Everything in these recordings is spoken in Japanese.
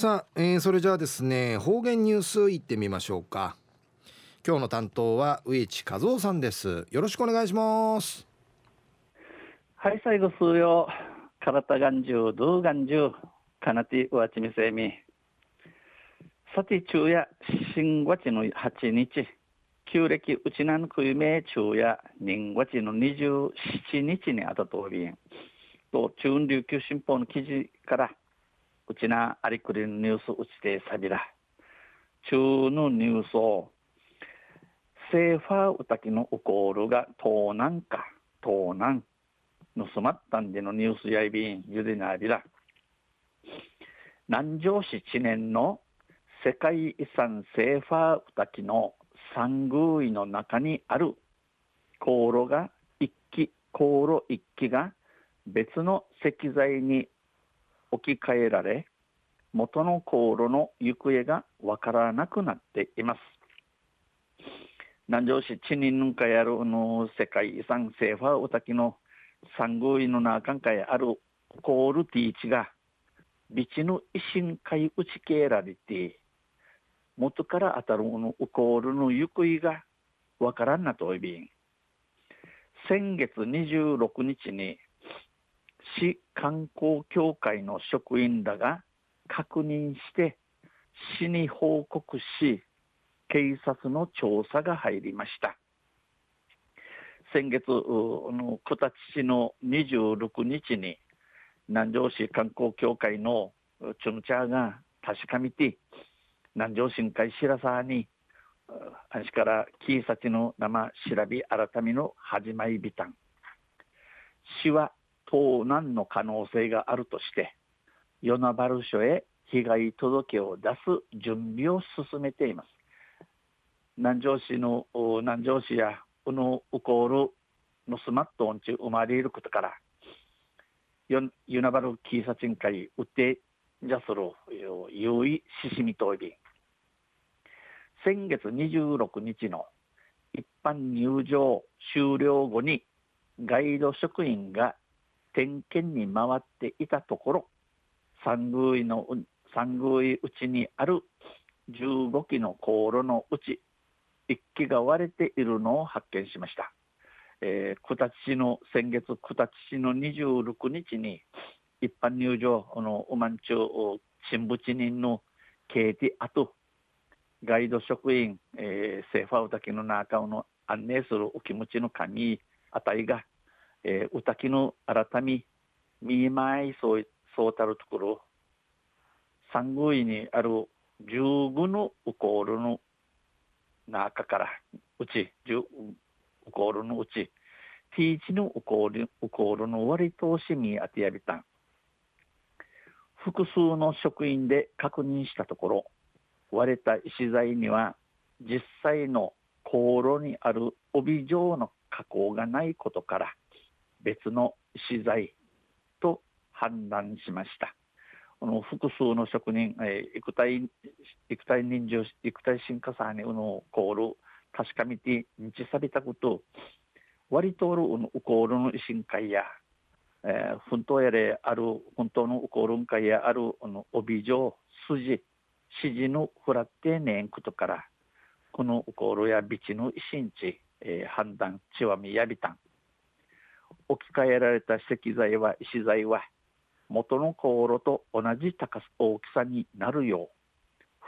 さあ、えー、それじゃあですね方言ニュースいってみましょうか。今日の担当は上地和夫さんです。よろしくお願いします。はい最後数曜体眼中ドゥ眼中かなてわちみせみさて昼夜新月の8日。旧暦うちなんくいめ昼夜人月の27日にあたとびんと中琉球新報の記事からうちなありくりのニュースうちてさびら。中のニュースを、セーファーうたきのウコールが盗難か、盗難。盗まったんでのニュースやいびん、ゆでなびら。南城市知念の世界遺産セーファーうたきの三宮医の中にある航路が一基、航路一基が別の石材に置き換えられ元の航路の行方がわからなくなっています。南城市知人かやるの世界遺産セーファーウタキの三宮の中かやあるコールティーチがビチの維新会打ちけられて元から当たるのウコールの行方がわからんなといびん先月26日に市観光協会の職員らが確認して市に報告し警察の調査が入りました。先月の小立市の26日に南城市観光協会のチュヌチャーが確かめて南城市会白沢にあしからキーサチの生調べ改めの始まりびたん。市は盗難の可能性があるとして与那原署へ被害届を出す準備を進めています。南城市の南城市やこのウコールのスマットオンチ生まれることから与那原警察委員会うてじゃする優位ししみといび先月26日の一般入場終了後にガイド職員が点検に回っていたところ三宮の三宮うちにある15基の航路のうち1基が割れているのを発見しました。えー、九立市の先月九立市の26日に一般入場のうまんちゅう新淵人のケーティアトガイド職員、えー、セーファウタキの中の案内するお気持ちの紙あたりがえー、歌きの改み、見舞いそういったそうたるところ、三宮にある十五のウコールの中から、うち、十ウコールのうち、ティーチのウコールウコールの割通しに当てやびたん。複数の職員で確認したところ、割れた石材には実際の航路にある帯状の加工がないことから、別の資材と判断しました。この複数の職人、えー、育体、育体人情、育体進化さにうのコール、確かめて、日さびたこと、割とおるウコールの維新会や、えー、本当やれある、本当のウコール会やある、あの帯状、筋、指示のフラッテーネンことから、このウコールやビチの維新地、えー、判断、ちわみやびたん、置き換えられた石材は石材は元の航路と同じ高さ大きさになるよ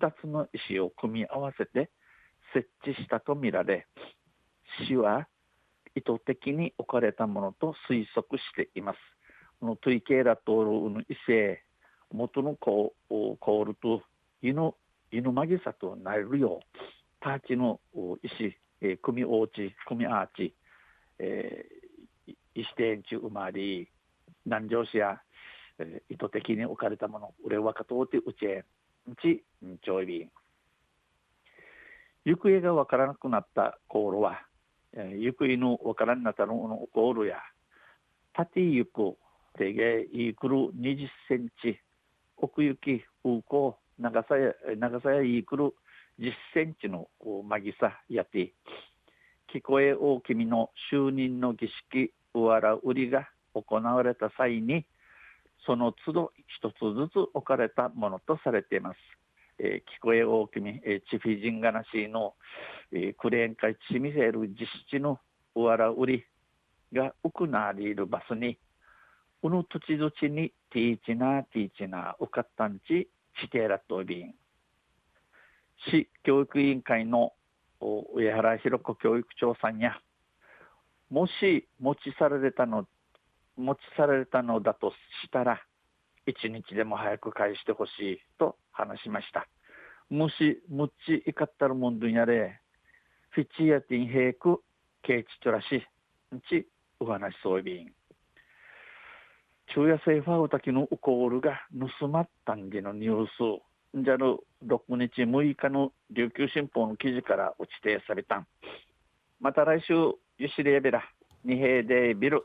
う2つの石を組み合わせて設置したとみられ市は意図的に置かれたものと推測しています。このトイケーラトールの異性元のコールと犬犬まぎさとなるようターチの石、えー、組みおうち組みアーチ、えー、石天中生まれ南城市や、えー、意図的に置かれたもの俺はかとうてうちへうちんちょいびん行方がわからなくなった航路は、えー、行方のわからんなったのの航路や縦行く手芸いくる20センチ奥行き風光長さや長さやいくる10センチのまぎさやて聞こえ大君の就任の儀式うわら売りが行われた際にその都度一つずつ置かれたものとされています。えー、聞こえ大きみ、えー、チフィジンガナシーの、えー、クレーン会チミセル実質のうわらうりがうくなりるバスに、うぬ土地土地にティーチナーティーチナーうかったんち、シテーラットビン。市教育委員会の上原弘子教育長さんや、もし持ち去られたの、持ち去られたのだとしたら、一日でも早く返してほしいと話しました。もし、むっちいかったるもんどんやれ、フィチやティンヘイク、ケイチチョラシ、んち、お話そういびん。昼夜セーファータキのウコールが盗まったんでのニュース、じゃる6日6日の琉球新報の記事から落ちてされたん。また来週、ゆしレーベラ、二平でビル。